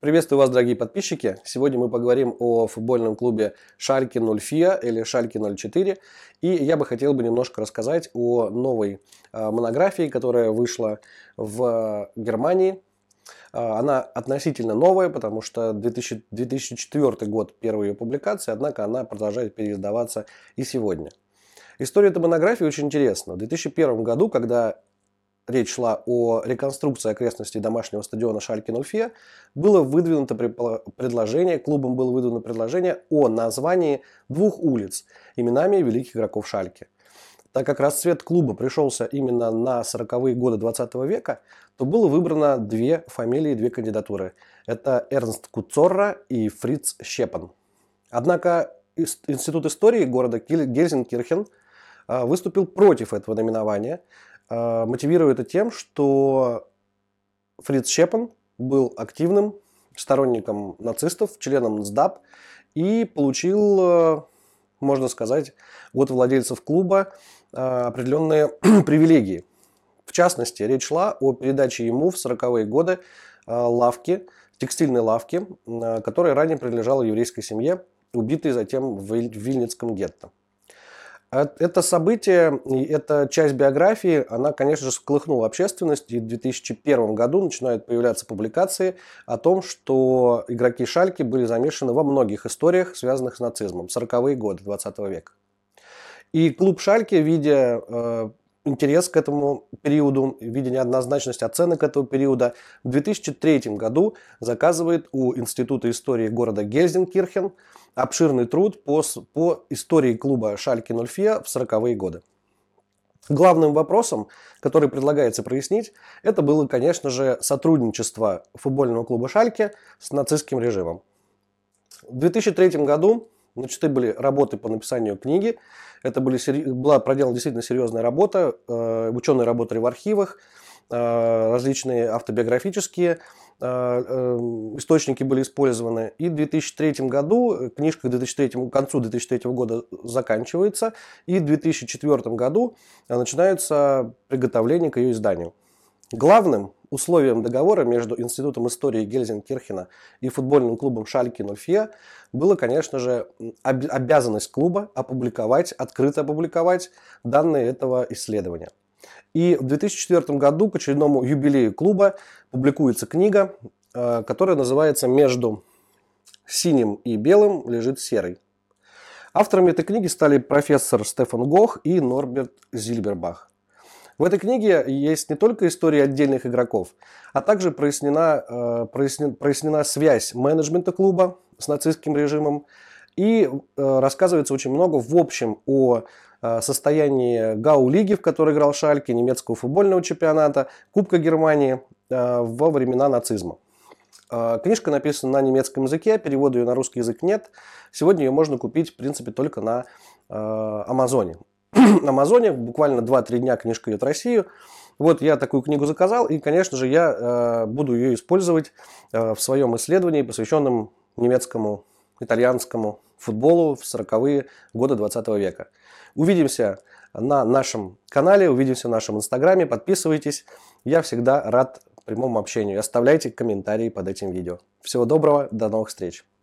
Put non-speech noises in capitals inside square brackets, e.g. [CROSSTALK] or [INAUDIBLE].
Приветствую вас, дорогие подписчики. Сегодня мы поговорим о футбольном клубе Шальке 04 или Шальке 04. И я бы хотел бы немножко рассказать о новой а, монографии, которая вышла в Германии. А, она относительно новая, потому что 2000, 2004 год первой ее публикации, однако она продолжает переиздаваться и сегодня. История этой монографии очень интересна. В 2001 году, когда речь шла о реконструкции окрестностей домашнего стадиона Шальки 04, было выдвинуто предложение, клубом было выдвинуто предложение о названии двух улиц именами великих игроков Шальки. Так как расцвет клуба пришелся именно на 40-е годы 20 века, то было выбрано две фамилии, две кандидатуры. Это Эрнст Куцорра и Фриц Щепан. Однако Институт истории города Гельзенкирхен а, выступил против этого наименования, а, мотивирую это тем, что Фриц Щепан был активным сторонником нацистов, членом НСДАП и получил, э, можно сказать, от владельцев клуба э, определенные [CLEARS THROAT] привилегии. В частности, речь шла о передаче ему в 40-е годы э, лавки, текстильной лавки, которая ранее принадлежала еврейской семье, убитой затем в Вильницком гетто. Это событие, эта часть биографии, она, конечно же, сколыхнула общественность. И в 2001 году начинают появляться публикации о том, что игроки Шальки были замешаны во многих историях, связанных с нацизмом. 40-е годы 20 века. И клуб Шальки, видя э, интерес к этому периоду, видя неоднозначность оценок этого периода, в 2003 году заказывает у Института истории города Гельзенкирхен обширный труд по, по истории клуба Шальки 04 в 40-е годы. Главным вопросом, который предлагается прояснить, это было, конечно же, сотрудничество футбольного клуба Шальки с нацистским режимом. В 2003 году начаты были работы по написанию книги. Это были, была проделана действительно серьезная работа. Э, ученые работали в архивах, э, различные автобиографические э, источники были использованы. И в 2003 году, книжка к, 2003, к концу 2003 года заканчивается, и в 2004 году начинается приготовление к ее изданию. Главным условием договора между Институтом истории Гельзенкирхена и футбольным клубом Шальки 04 было, конечно же, обязанность клуба опубликовать, открыто опубликовать данные этого исследования. И в 2004 году к очередному юбилею клуба публикуется книга, э, которая называется «Между синим и белым лежит серый». Авторами этой книги стали профессор Стефан Гох и Норберт Зильбербах. В этой книге есть не только история отдельных игроков, а также прояснена, э, прояснена, связь менеджмента клуба с нацистским режимом и э, рассказывается очень много в общем о э, состоянии Гау-лиги, в которой играл Шальке, немецкого футбольного чемпионата, Кубка Германии во времена нацизма. Книжка написана на немецком языке, перевода ее на русский язык нет. Сегодня ее можно купить, в принципе, только на Амазоне. [CLEARS THROAT] Амазоне. Буквально 2-3 дня книжка идет в Россию. Вот я такую книгу заказал, и, конечно же, я э, буду ее использовать э, в своем исследовании, посвященном немецкому, итальянскому футболу в 40-е годы 20 века. Увидимся на нашем канале, увидимся в нашем инстаграме, подписывайтесь. Я всегда рад прямому общению. Оставляйте комментарии под этим видео. Всего доброго, до новых встреч.